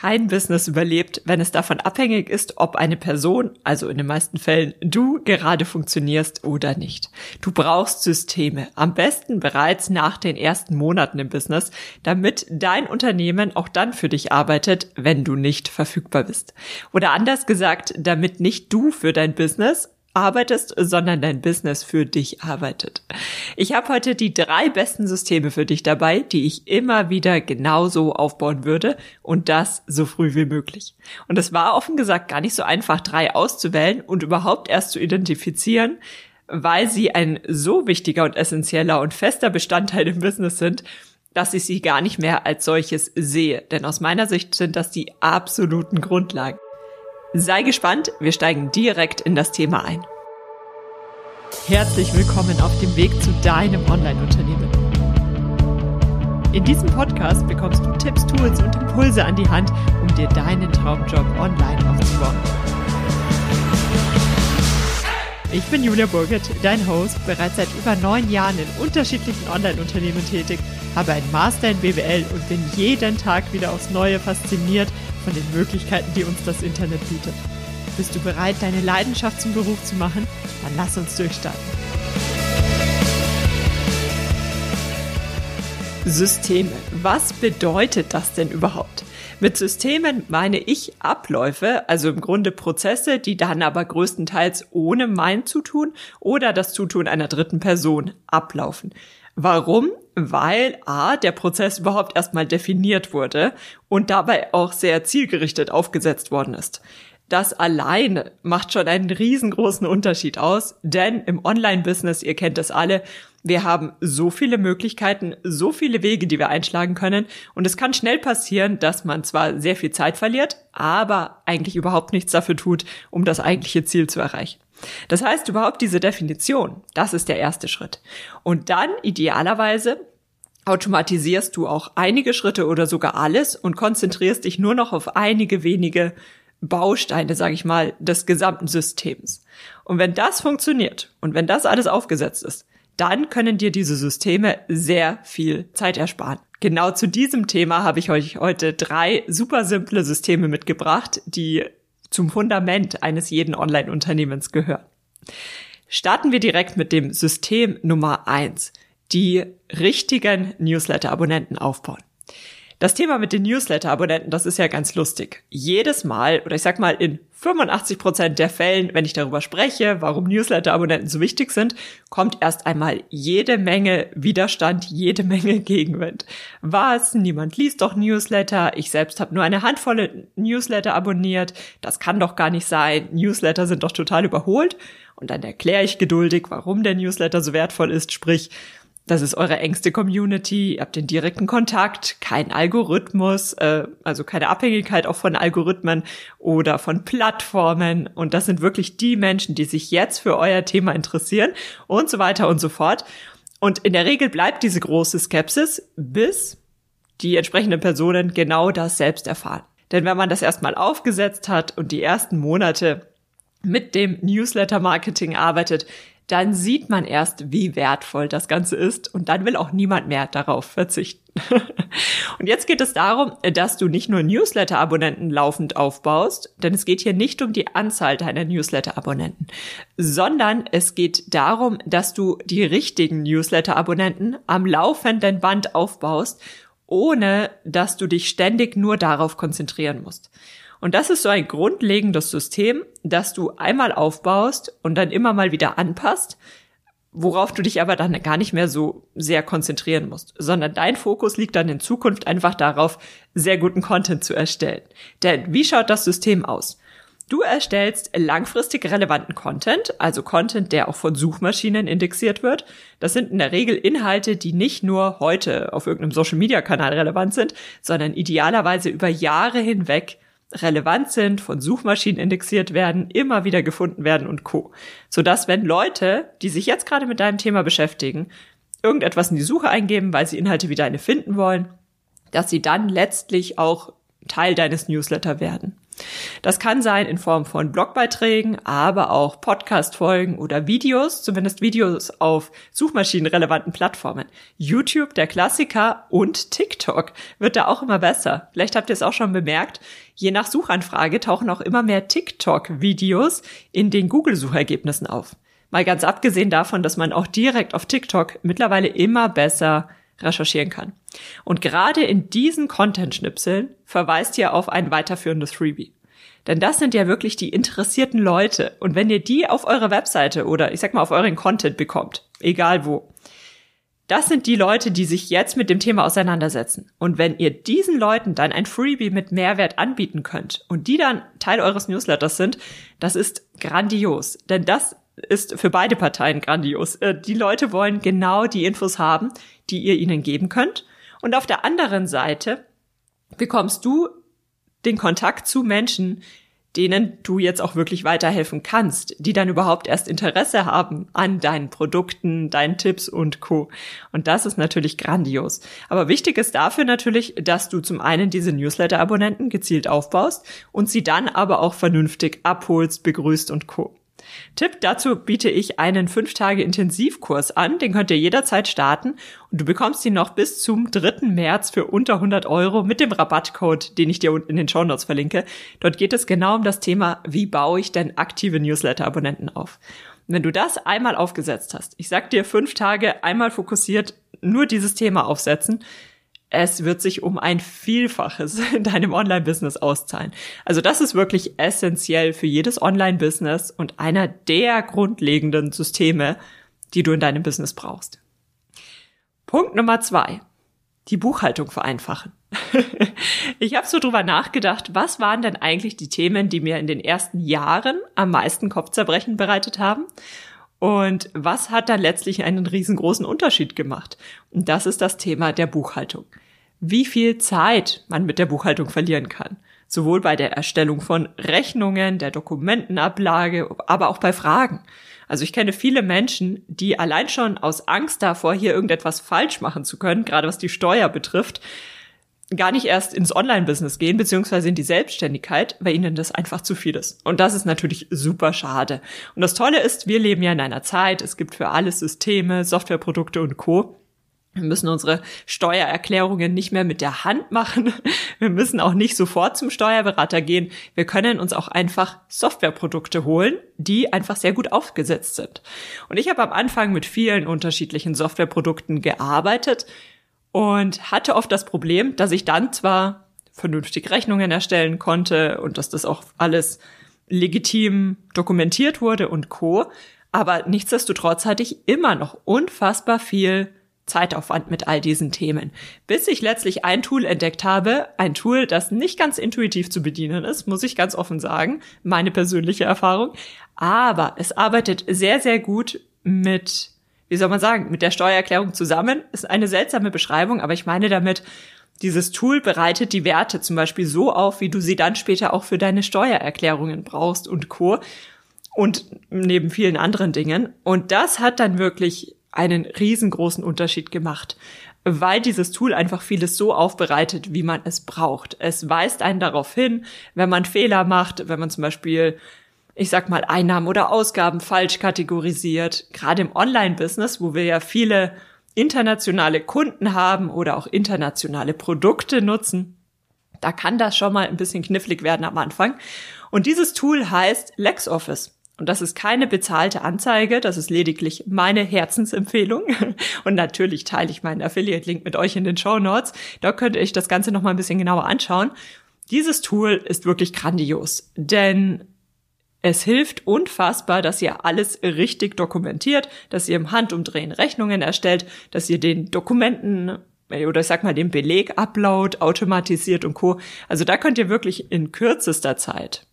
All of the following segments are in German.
Kein Business überlebt, wenn es davon abhängig ist, ob eine Person, also in den meisten Fällen du, gerade funktionierst oder nicht. Du brauchst Systeme, am besten bereits nach den ersten Monaten im Business, damit dein Unternehmen auch dann für dich arbeitet, wenn du nicht verfügbar bist. Oder anders gesagt, damit nicht du für dein Business, arbeitest, sondern dein Business für dich arbeitet. Ich habe heute die drei besten Systeme für dich dabei, die ich immer wieder genauso aufbauen würde und das so früh wie möglich. Und es war offen gesagt gar nicht so einfach, drei auszuwählen und überhaupt erst zu identifizieren, weil sie ein so wichtiger und essentieller und fester Bestandteil im Business sind, dass ich sie gar nicht mehr als solches sehe. Denn aus meiner Sicht sind das die absoluten Grundlagen. Sei gespannt, wir steigen direkt in das Thema ein. Herzlich willkommen auf dem Weg zu deinem Online-Unternehmen. In diesem Podcast bekommst du Tipps, Tools und Impulse an die Hand, um dir deinen Traumjob online aufzubauen. Ich bin Julia Burgert, dein Host, bereits seit über neun Jahren in unterschiedlichen Online-Unternehmen tätig, habe einen Master in BWL und bin jeden Tag wieder aufs Neue fasziniert von den Möglichkeiten, die uns das Internet bietet. Bist du bereit, deine Leidenschaft zum Beruf zu machen? Dann lass uns durchstarten. Systeme. Was bedeutet das denn überhaupt? Mit Systemen meine ich Abläufe, also im Grunde Prozesse, die dann aber größtenteils ohne mein Zutun oder das Zutun einer dritten Person ablaufen. Warum? Weil A, der Prozess überhaupt erstmal definiert wurde und dabei auch sehr zielgerichtet aufgesetzt worden ist. Das alleine macht schon einen riesengroßen Unterschied aus, denn im Online-Business, ihr kennt das alle, wir haben so viele Möglichkeiten, so viele Wege, die wir einschlagen können. Und es kann schnell passieren, dass man zwar sehr viel Zeit verliert, aber eigentlich überhaupt nichts dafür tut, um das eigentliche Ziel zu erreichen. Das heißt, überhaupt diese Definition, das ist der erste Schritt. Und dann idealerweise automatisierst du auch einige Schritte oder sogar alles und konzentrierst dich nur noch auf einige wenige Bausteine, sage ich mal, des gesamten Systems. Und wenn das funktioniert und wenn das alles aufgesetzt ist, dann können dir diese Systeme sehr viel Zeit ersparen. Genau zu diesem Thema habe ich euch heute drei super simple Systeme mitgebracht, die zum Fundament eines jeden Online-Unternehmens gehören. Starten wir direkt mit dem System Nummer eins: die richtigen Newsletter-Abonnenten aufbauen. Das Thema mit den Newsletter-Abonnenten, das ist ja ganz lustig. Jedes Mal, oder ich sag mal in 85 Prozent der Fällen, wenn ich darüber spreche, warum Newsletter-Abonnenten so wichtig sind, kommt erst einmal jede Menge Widerstand, jede Menge Gegenwind. Was? Niemand liest doch Newsletter. Ich selbst habe nur eine Handvoll Newsletter abonniert. Das kann doch gar nicht sein. Newsletter sind doch total überholt. Und dann erkläre ich geduldig, warum der Newsletter so wertvoll ist. Sprich, das ist eure engste Community, ihr habt den direkten Kontakt, kein Algorithmus, äh, also keine Abhängigkeit auch von Algorithmen oder von Plattformen. Und das sind wirklich die Menschen, die sich jetzt für euer Thema interessieren und so weiter und so fort. Und in der Regel bleibt diese große Skepsis, bis die entsprechenden Personen genau das selbst erfahren. Denn wenn man das erstmal aufgesetzt hat und die ersten Monate mit dem Newsletter-Marketing arbeitet, dann sieht man erst, wie wertvoll das Ganze ist und dann will auch niemand mehr darauf verzichten. und jetzt geht es darum, dass du nicht nur Newsletter-Abonnenten laufend aufbaust, denn es geht hier nicht um die Anzahl deiner Newsletter-Abonnenten, sondern es geht darum, dass du die richtigen Newsletter-Abonnenten am laufenden Band aufbaust, ohne dass du dich ständig nur darauf konzentrieren musst. Und das ist so ein grundlegendes System, das du einmal aufbaust und dann immer mal wieder anpasst, worauf du dich aber dann gar nicht mehr so sehr konzentrieren musst, sondern dein Fokus liegt dann in Zukunft einfach darauf, sehr guten Content zu erstellen. Denn wie schaut das System aus? Du erstellst langfristig relevanten Content, also Content, der auch von Suchmaschinen indexiert wird. Das sind in der Regel Inhalte, die nicht nur heute auf irgendeinem Social-Media-Kanal relevant sind, sondern idealerweise über Jahre hinweg relevant sind, von Suchmaschinen indexiert werden, immer wieder gefunden werden und co. Sodass wenn Leute, die sich jetzt gerade mit deinem Thema beschäftigen, irgendetwas in die Suche eingeben, weil sie Inhalte wie deine finden wollen, dass sie dann letztlich auch Teil deines Newsletter werden. Das kann sein in Form von Blogbeiträgen, aber auch Podcast-Folgen oder Videos, zumindest Videos auf suchmaschinenrelevanten Plattformen. YouTube, der Klassiker und TikTok wird da auch immer besser. Vielleicht habt ihr es auch schon bemerkt. Je nach Suchanfrage tauchen auch immer mehr TikTok-Videos in den Google-Suchergebnissen auf. Mal ganz abgesehen davon, dass man auch direkt auf TikTok mittlerweile immer besser recherchieren kann. Und gerade in diesen Content-Schnipseln verweist ihr auf ein weiterführendes Freebie. Denn das sind ja wirklich die interessierten Leute. Und wenn ihr die auf eurer Webseite oder ich sag mal auf euren Content bekommt, egal wo, das sind die Leute, die sich jetzt mit dem Thema auseinandersetzen. Und wenn ihr diesen Leuten dann ein Freebie mit Mehrwert anbieten könnt und die dann Teil eures Newsletters sind, das ist grandios. Denn das ist für beide Parteien grandios. Äh, die Leute wollen genau die Infos haben, die ihr ihnen geben könnt. Und auf der anderen Seite bekommst du den Kontakt zu Menschen, denen du jetzt auch wirklich weiterhelfen kannst, die dann überhaupt erst Interesse haben an deinen Produkten, deinen Tipps und Co. Und das ist natürlich grandios. Aber wichtig ist dafür natürlich, dass du zum einen diese Newsletter-Abonnenten gezielt aufbaust und sie dann aber auch vernünftig abholst, begrüßt und Co. Tipp dazu biete ich einen 5 Tage Intensivkurs an, den könnt ihr jederzeit starten und du bekommst ihn noch bis zum 3. März für unter 100 Euro mit dem Rabattcode, den ich dir unten in den Show Notes verlinke. Dort geht es genau um das Thema, wie baue ich denn aktive Newsletter-Abonnenten auf. Und wenn du das einmal aufgesetzt hast, ich sag dir fünf Tage einmal fokussiert nur dieses Thema aufsetzen, es wird sich um ein Vielfaches in deinem Online-Business auszahlen. Also das ist wirklich essentiell für jedes Online-Business und einer der grundlegenden Systeme, die du in deinem Business brauchst. Punkt Nummer zwei. Die Buchhaltung vereinfachen. ich habe so drüber nachgedacht, was waren denn eigentlich die Themen, die mir in den ersten Jahren am meisten Kopfzerbrechen bereitet haben? Und was hat dann letztlich einen riesengroßen Unterschied gemacht? Und das ist das Thema der Buchhaltung. Wie viel Zeit man mit der Buchhaltung verlieren kann. Sowohl bei der Erstellung von Rechnungen, der Dokumentenablage, aber auch bei Fragen. Also ich kenne viele Menschen, die allein schon aus Angst davor, hier irgendetwas falsch machen zu können, gerade was die Steuer betrifft, gar nicht erst ins Online-Business gehen, beziehungsweise in die Selbstständigkeit, weil ihnen das einfach zu viel ist. Und das ist natürlich super schade. Und das Tolle ist, wir leben ja in einer Zeit, es gibt für alles Systeme, Softwareprodukte und Co. Wir müssen unsere Steuererklärungen nicht mehr mit der Hand machen. Wir müssen auch nicht sofort zum Steuerberater gehen. Wir können uns auch einfach Softwareprodukte holen, die einfach sehr gut aufgesetzt sind. Und ich habe am Anfang mit vielen unterschiedlichen Softwareprodukten gearbeitet und hatte oft das Problem, dass ich dann zwar vernünftig Rechnungen erstellen konnte und dass das auch alles legitim dokumentiert wurde und co. Aber nichtsdestotrotz hatte ich immer noch unfassbar viel Zeitaufwand mit all diesen Themen, bis ich letztlich ein Tool entdeckt habe, ein Tool, das nicht ganz intuitiv zu bedienen ist, muss ich ganz offen sagen, meine persönliche Erfahrung, aber es arbeitet sehr, sehr gut mit wie soll man sagen, mit der Steuererklärung zusammen. Ist eine seltsame Beschreibung, aber ich meine damit, dieses Tool bereitet die Werte zum Beispiel so auf, wie du sie dann später auch für deine Steuererklärungen brauchst und Co. Und neben vielen anderen Dingen. Und das hat dann wirklich einen riesengroßen Unterschied gemacht, weil dieses Tool einfach vieles so aufbereitet, wie man es braucht. Es weist einen darauf hin, wenn man Fehler macht, wenn man zum Beispiel ich sag mal, Einnahmen oder Ausgaben falsch kategorisiert. Gerade im Online-Business, wo wir ja viele internationale Kunden haben oder auch internationale Produkte nutzen, da kann das schon mal ein bisschen knifflig werden am Anfang. Und dieses Tool heißt LexOffice. Und das ist keine bezahlte Anzeige, das ist lediglich meine Herzensempfehlung. Und natürlich teile ich meinen Affiliate-Link mit euch in den Show Notes. Da könnt ihr euch das Ganze noch mal ein bisschen genauer anschauen. Dieses Tool ist wirklich grandios, denn es hilft unfassbar, dass ihr alles richtig dokumentiert, dass ihr im Handumdrehen Rechnungen erstellt, dass ihr den Dokumenten äh, oder ich sag mal den Beleg-Upload automatisiert und Co. Also da könnt ihr wirklich in kürzester Zeit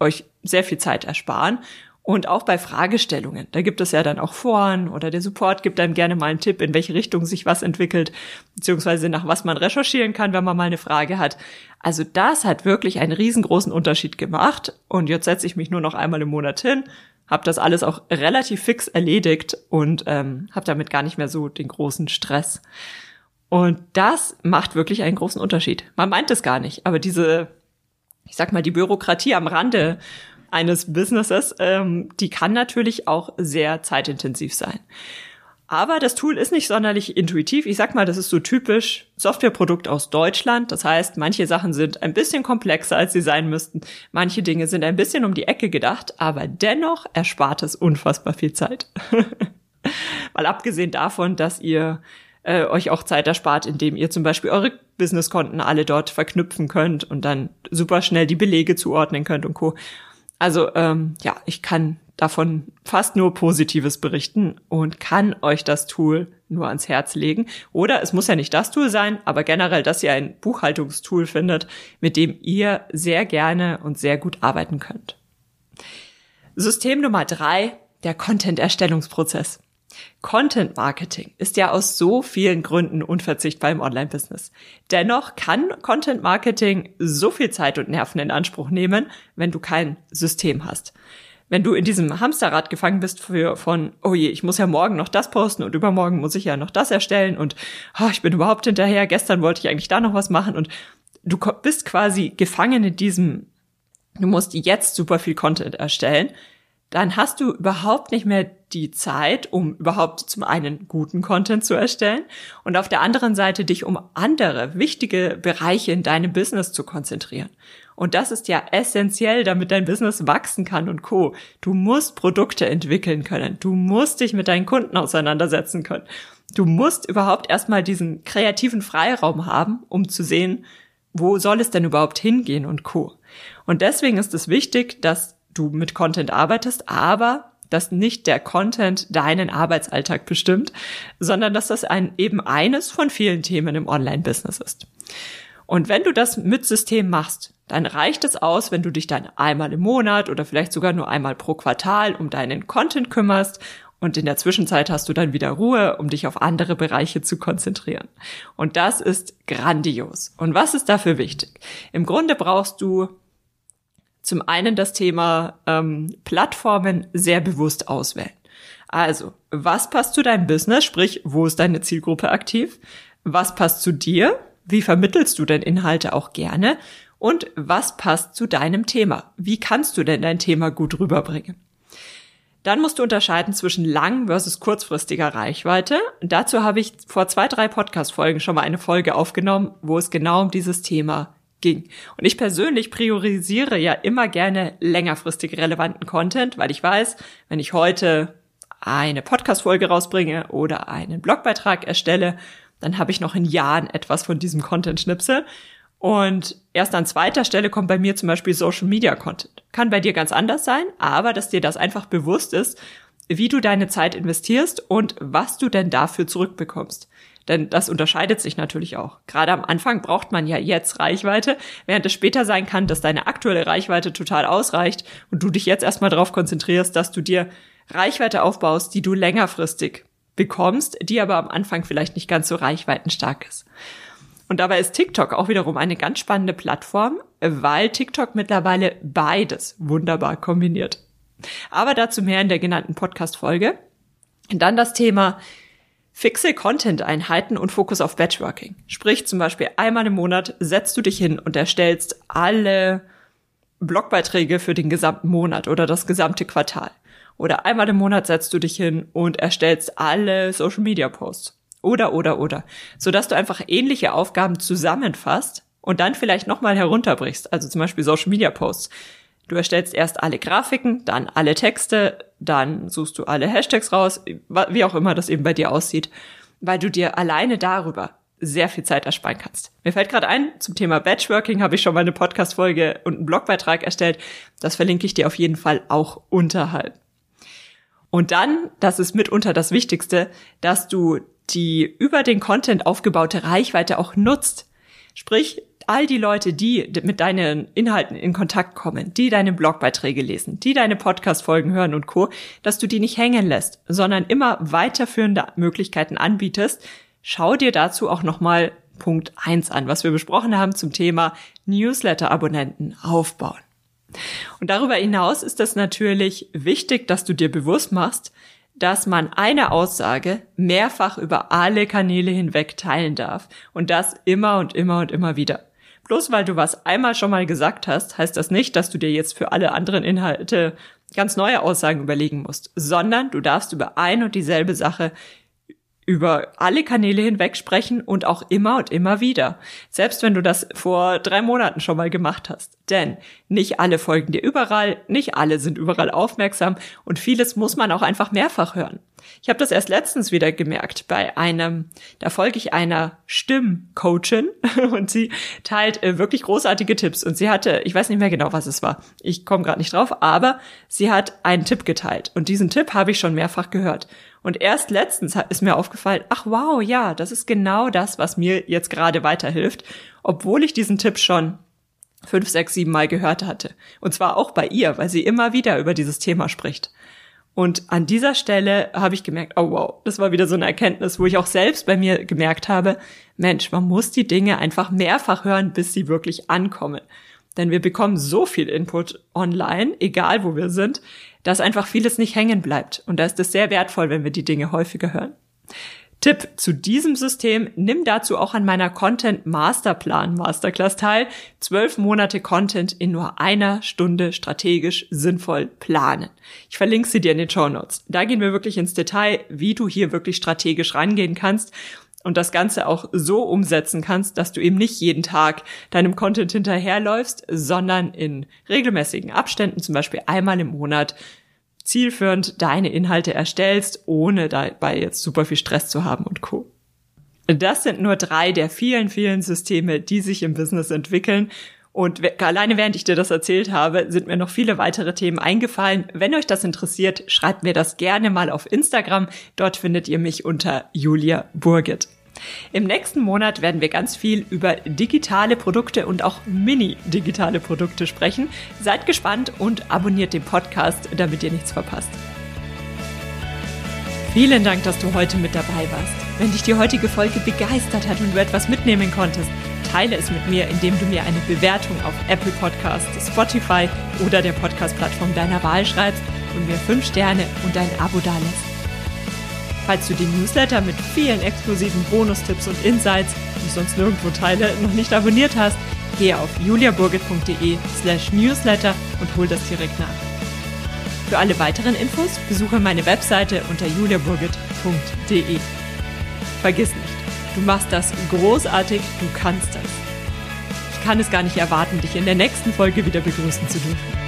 euch sehr viel Zeit ersparen und auch bei Fragestellungen, da gibt es ja dann auch Foren oder der Support gibt einem gerne mal einen Tipp, in welche Richtung sich was entwickelt, beziehungsweise nach was man recherchieren kann, wenn man mal eine Frage hat. Also das hat wirklich einen riesengroßen Unterschied gemacht. Und jetzt setze ich mich nur noch einmal im Monat hin, habe das alles auch relativ fix erledigt und ähm, habe damit gar nicht mehr so den großen Stress. Und das macht wirklich einen großen Unterschied. Man meint es gar nicht, aber diese ich sag mal, die Bürokratie am Rande eines Businesses, ähm, die kann natürlich auch sehr zeitintensiv sein. Aber das Tool ist nicht sonderlich intuitiv. Ich sag mal, das ist so typisch Softwareprodukt aus Deutschland. Das heißt, manche Sachen sind ein bisschen komplexer, als sie sein müssten. Manche Dinge sind ein bisschen um die Ecke gedacht, aber dennoch erspart es unfassbar viel Zeit. Weil abgesehen davon, dass ihr äh, euch auch Zeit erspart, indem ihr zum Beispiel eure Businesskonten alle dort verknüpfen könnt und dann super schnell die Belege zuordnen könnt und co. Also ähm, ja, ich kann davon fast nur Positives berichten und kann euch das Tool nur ans Herz legen. Oder es muss ja nicht das Tool sein, aber generell, dass ihr ein Buchhaltungstool findet, mit dem ihr sehr gerne und sehr gut arbeiten könnt. System Nummer drei, der Content-Erstellungsprozess. Content Marketing ist ja aus so vielen Gründen unverzichtbar im Online-Business. Dennoch kann Content Marketing so viel Zeit und Nerven in Anspruch nehmen, wenn du kein System hast. Wenn du in diesem Hamsterrad gefangen bist für, von, oh je, ich muss ja morgen noch das posten und übermorgen muss ich ja noch das erstellen und oh, ich bin überhaupt hinterher, gestern wollte ich eigentlich da noch was machen und du bist quasi gefangen in diesem, du musst jetzt super viel Content erstellen, dann hast du überhaupt nicht mehr die Zeit, um überhaupt zum einen guten Content zu erstellen und auf der anderen Seite dich um andere wichtige Bereiche in deinem Business zu konzentrieren. Und das ist ja essentiell, damit dein Business wachsen kann und co. Du musst Produkte entwickeln können. Du musst dich mit deinen Kunden auseinandersetzen können. Du musst überhaupt erstmal diesen kreativen Freiraum haben, um zu sehen, wo soll es denn überhaupt hingehen und co. Und deswegen ist es wichtig, dass du mit Content arbeitest, aber dass nicht der Content deinen Arbeitsalltag bestimmt, sondern dass das ein, eben eines von vielen Themen im Online-Business ist. Und wenn du das mit System machst, dann reicht es aus, wenn du dich dann einmal im Monat oder vielleicht sogar nur einmal pro Quartal um deinen Content kümmerst und in der Zwischenzeit hast du dann wieder Ruhe, um dich auf andere Bereiche zu konzentrieren. Und das ist grandios. Und was ist dafür wichtig? Im Grunde brauchst du zum einen das Thema ähm, Plattformen sehr bewusst auswählen. Also, was passt zu deinem Business? Sprich, wo ist deine Zielgruppe aktiv? Was passt zu dir? Wie vermittelst du denn Inhalte auch gerne? Und was passt zu deinem Thema? Wie kannst du denn dein Thema gut rüberbringen? Dann musst du unterscheiden zwischen lang versus kurzfristiger Reichweite. Dazu habe ich vor zwei, drei Podcast-Folgen schon mal eine Folge aufgenommen, wo es genau um dieses Thema ging. Und ich persönlich priorisiere ja immer gerne längerfristig relevanten Content, weil ich weiß, wenn ich heute eine Podcast-Folge rausbringe oder einen Blogbeitrag erstelle, dann habe ich noch in Jahren etwas von diesem Content-Schnipsel. Und erst an zweiter Stelle kommt bei mir zum Beispiel Social Media Content. Kann bei dir ganz anders sein, aber dass dir das einfach bewusst ist, wie du deine Zeit investierst und was du denn dafür zurückbekommst. Denn das unterscheidet sich natürlich auch. Gerade am Anfang braucht man ja jetzt Reichweite, während es später sein kann, dass deine aktuelle Reichweite total ausreicht und du dich jetzt erstmal darauf konzentrierst, dass du dir Reichweite aufbaust, die du längerfristig bekommst, die aber am Anfang vielleicht nicht ganz so reichweitenstark ist. Und dabei ist TikTok auch wiederum eine ganz spannende Plattform, weil TikTok mittlerweile beides wunderbar kombiniert. Aber dazu mehr in der genannten Podcast-Folge. Dann das Thema Fixe Content-Einheiten und Fokus auf Batchworking. Sprich zum Beispiel einmal im Monat setzt du dich hin und erstellst alle Blogbeiträge für den gesamten Monat oder das gesamte Quartal. Oder einmal im Monat setzt du dich hin und erstellst alle Social Media Posts. Oder, oder, oder. Sodass du einfach ähnliche Aufgaben zusammenfasst und dann vielleicht nochmal herunterbrichst. Also zum Beispiel Social Media Posts. Du erstellst erst alle Grafiken, dann alle Texte, dann suchst du alle Hashtags raus, wie auch immer das eben bei dir aussieht, weil du dir alleine darüber sehr viel Zeit ersparen kannst. Mir fällt gerade ein, zum Thema Batchworking habe ich schon mal eine Podcast-Folge und einen Blogbeitrag erstellt. Das verlinke ich dir auf jeden Fall auch unterhalb. Und dann, das ist mitunter das Wichtigste, dass du die über den Content aufgebaute Reichweite auch nutzt. Sprich, all die Leute, die mit deinen Inhalten in Kontakt kommen, die deine Blogbeiträge lesen, die deine Podcast-Folgen hören und Co., dass du die nicht hängen lässt, sondern immer weiterführende Möglichkeiten anbietest. Schau dir dazu auch nochmal Punkt eins an, was wir besprochen haben zum Thema Newsletter-Abonnenten aufbauen. Und darüber hinaus ist es natürlich wichtig, dass du dir bewusst machst, dass man eine Aussage mehrfach über alle Kanäle hinweg teilen darf und das immer und immer und immer wieder. Bloß weil du was einmal schon mal gesagt hast, heißt das nicht, dass du dir jetzt für alle anderen Inhalte ganz neue Aussagen überlegen musst, sondern du darfst über ein und dieselbe Sache über alle Kanäle hinweg sprechen und auch immer und immer wieder. Selbst wenn du das vor drei Monaten schon mal gemacht hast. Denn nicht alle folgen dir überall, nicht alle sind überall aufmerksam und vieles muss man auch einfach mehrfach hören. Ich habe das erst letztens wieder gemerkt bei einem, da folge ich einer Stimmcoachin und sie teilt äh, wirklich großartige Tipps und sie hatte, ich weiß nicht mehr genau, was es war. Ich komme gerade nicht drauf, aber sie hat einen Tipp geteilt und diesen Tipp habe ich schon mehrfach gehört. Und erst letztens ist mir aufgefallen, ach wow, ja, das ist genau das, was mir jetzt gerade weiterhilft, obwohl ich diesen Tipp schon fünf, sechs, sieben Mal gehört hatte. Und zwar auch bei ihr, weil sie immer wieder über dieses Thema spricht. Und an dieser Stelle habe ich gemerkt, oh wow, das war wieder so eine Erkenntnis, wo ich auch selbst bei mir gemerkt habe, Mensch, man muss die Dinge einfach mehrfach hören, bis sie wirklich ankommen. Denn wir bekommen so viel Input online, egal wo wir sind, dass einfach vieles nicht hängen bleibt. Und da ist es sehr wertvoll, wenn wir die Dinge häufiger hören. Tipp zu diesem System, nimm dazu auch an meiner Content Masterplan Masterclass teil. Zwölf Monate Content in nur einer Stunde strategisch sinnvoll planen. Ich verlinke sie dir in den Show Notes. Da gehen wir wirklich ins Detail, wie du hier wirklich strategisch rangehen kannst und das Ganze auch so umsetzen kannst, dass du eben nicht jeden Tag deinem Content hinterherläufst, sondern in regelmäßigen Abständen, zum Beispiel einmal im Monat, zielführend deine Inhalte erstellst, ohne dabei jetzt super viel Stress zu haben und Co. Das sind nur drei der vielen, vielen Systeme, die sich im Business entwickeln. Und alleine während ich dir das erzählt habe, sind mir noch viele weitere Themen eingefallen. Wenn euch das interessiert, schreibt mir das gerne mal auf Instagram. Dort findet ihr mich unter Julia Burgit. Im nächsten Monat werden wir ganz viel über digitale Produkte und auch mini-digitale Produkte sprechen. Seid gespannt und abonniert den Podcast, damit ihr nichts verpasst. Vielen Dank, dass du heute mit dabei warst. Wenn dich die heutige Folge begeistert hat und du etwas mitnehmen konntest, teile es mit mir, indem du mir eine Bewertung auf Apple Podcasts, Spotify oder der Podcast-Plattform deiner Wahl schreibst und mir fünf Sterne und ein Abo dalässt. Falls du den Newsletter mit vielen exklusiven Bonustipps und Insights, die ich sonst nirgendwo teile, noch nicht abonniert hast, gehe auf juliaburgit.de slash newsletter und hol das direkt nach. Für alle weiteren Infos besuche meine Webseite unter juliaburgit.de. Vergiss nicht, du machst das großartig, du kannst das. Ich kann es gar nicht erwarten, dich in der nächsten Folge wieder begrüßen zu dürfen.